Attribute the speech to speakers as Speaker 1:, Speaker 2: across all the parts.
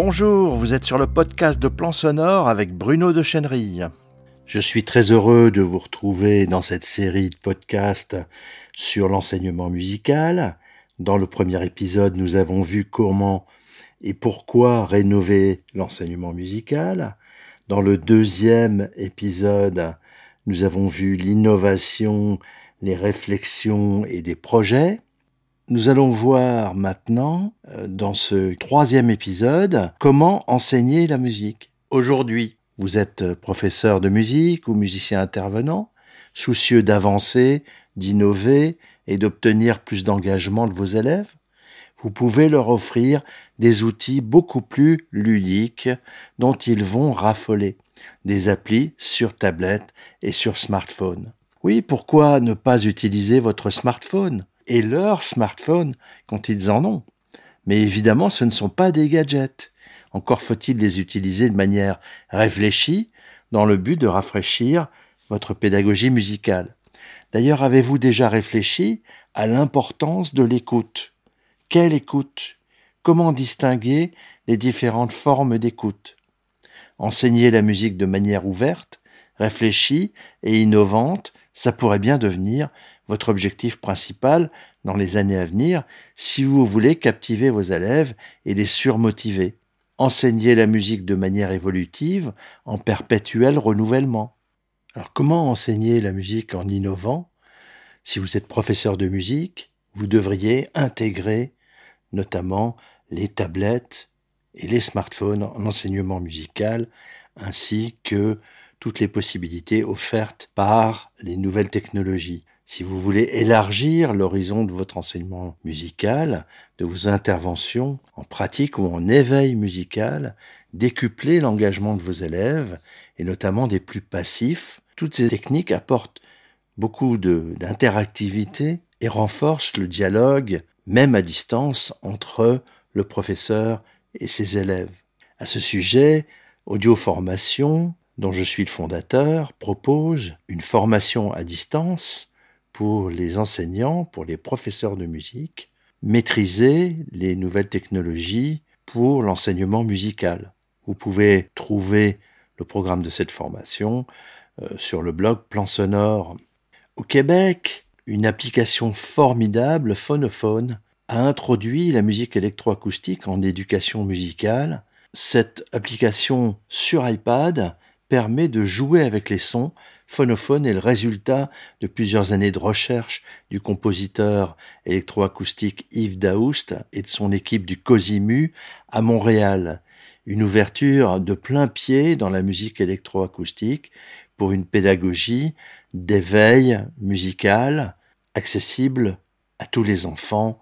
Speaker 1: Bonjour, vous êtes sur le podcast de Plan Sonore avec Bruno de Chenerille. Je suis très heureux de vous retrouver dans cette série de podcasts sur l'enseignement musical. Dans le premier épisode, nous avons vu comment et pourquoi rénover l'enseignement musical. Dans le deuxième épisode, nous avons vu l'innovation, les réflexions et des projets. Nous allons voir maintenant, euh, dans ce troisième épisode, comment enseigner la musique. Aujourd'hui, vous êtes professeur de musique ou musicien intervenant, soucieux d'avancer, d'innover et d'obtenir plus d'engagement de vos élèves. Vous pouvez leur offrir des outils beaucoup plus ludiques dont ils vont raffoler, des applis sur tablette et sur smartphone. Oui, pourquoi ne pas utiliser votre smartphone? Et leur smartphone quand ils en ont. Mais évidemment, ce ne sont pas des gadgets. Encore faut-il les utiliser de manière réfléchie dans le but de rafraîchir votre pédagogie musicale. D'ailleurs, avez-vous déjà réfléchi à l'importance de l'écoute? Quelle écoute? Comment distinguer les différentes formes d'écoute? Enseigner la musique de manière ouverte, réfléchie et innovante, ça pourrait bien devenir votre objectif principal dans les années à venir si vous voulez captiver vos élèves et les surmotiver. Enseigner la musique de manière évolutive, en perpétuel renouvellement. Alors comment enseigner la musique en innovant? Si vous êtes professeur de musique, vous devriez intégrer notamment les tablettes et les smartphones en enseignement musical, ainsi que toutes les possibilités offertes par les nouvelles technologies. Si vous voulez élargir l'horizon de votre enseignement musical, de vos interventions en pratique ou en éveil musical, décupler l'engagement de vos élèves, et notamment des plus passifs, toutes ces techniques apportent beaucoup d'interactivité et renforcent le dialogue, même à distance, entre le professeur et ses élèves. À ce sujet, Audio Formation, dont je suis le fondateur, propose une formation à distance pour les enseignants, pour les professeurs de musique, maîtriser les nouvelles technologies pour l'enseignement musical. Vous pouvez trouver le programme de cette formation euh, sur le blog Plan Sonore. Au Québec, une application formidable, Phonophone, a introduit la musique électroacoustique en éducation musicale. Cette application sur iPad permet de jouer avec les sons Phonophone est le résultat de plusieurs années de recherche du compositeur électroacoustique Yves Daoust et de son équipe du Cosimu à Montréal. Une ouverture de plein pied dans la musique électroacoustique pour une pédagogie d'éveil musical accessible à tous les enfants,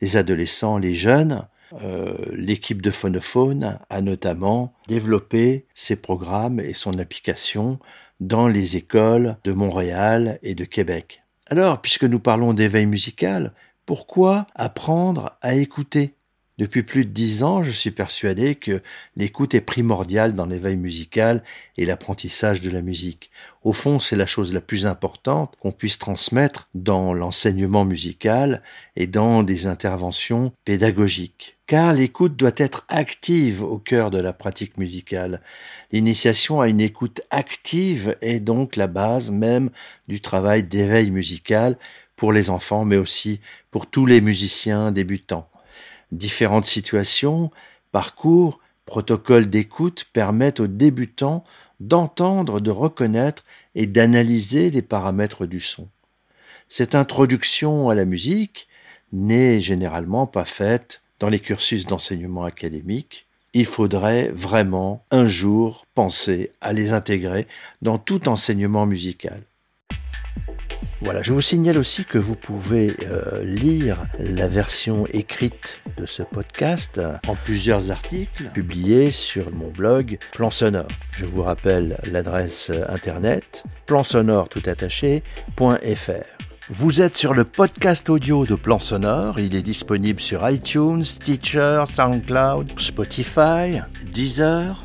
Speaker 1: les adolescents, les jeunes. Euh, l'équipe de Phonophone a notamment développé ses programmes et son application dans les écoles de Montréal et de Québec. Alors, puisque nous parlons d'éveil musical, pourquoi apprendre à écouter? Depuis plus de dix ans, je suis persuadé que l'écoute est primordiale dans l'éveil musical et l'apprentissage de la musique. Au fond, c'est la chose la plus importante qu'on puisse transmettre dans l'enseignement musical et dans des interventions pédagogiques. Car l'écoute doit être active au cœur de la pratique musicale. L'initiation à une écoute active est donc la base même du travail d'éveil musical pour les enfants, mais aussi pour tous les musiciens débutants. Différentes situations, parcours, protocoles d'écoute permettent aux débutants d'entendre, de reconnaître et d'analyser les paramètres du son. Cette introduction à la musique n'est généralement pas faite dans les cursus d'enseignement académique. Il faudrait vraiment un jour penser à les intégrer dans tout enseignement musical. Voilà, je vous signale aussi que vous pouvez euh, lire la version écrite de ce podcast en plusieurs articles publiés sur mon blog Plan Sonore. Je vous rappelle l'adresse internet plansonore tout Vous êtes sur le podcast audio de Plan Sonore. Il est disponible sur iTunes, Stitcher, SoundCloud, Spotify, Deezer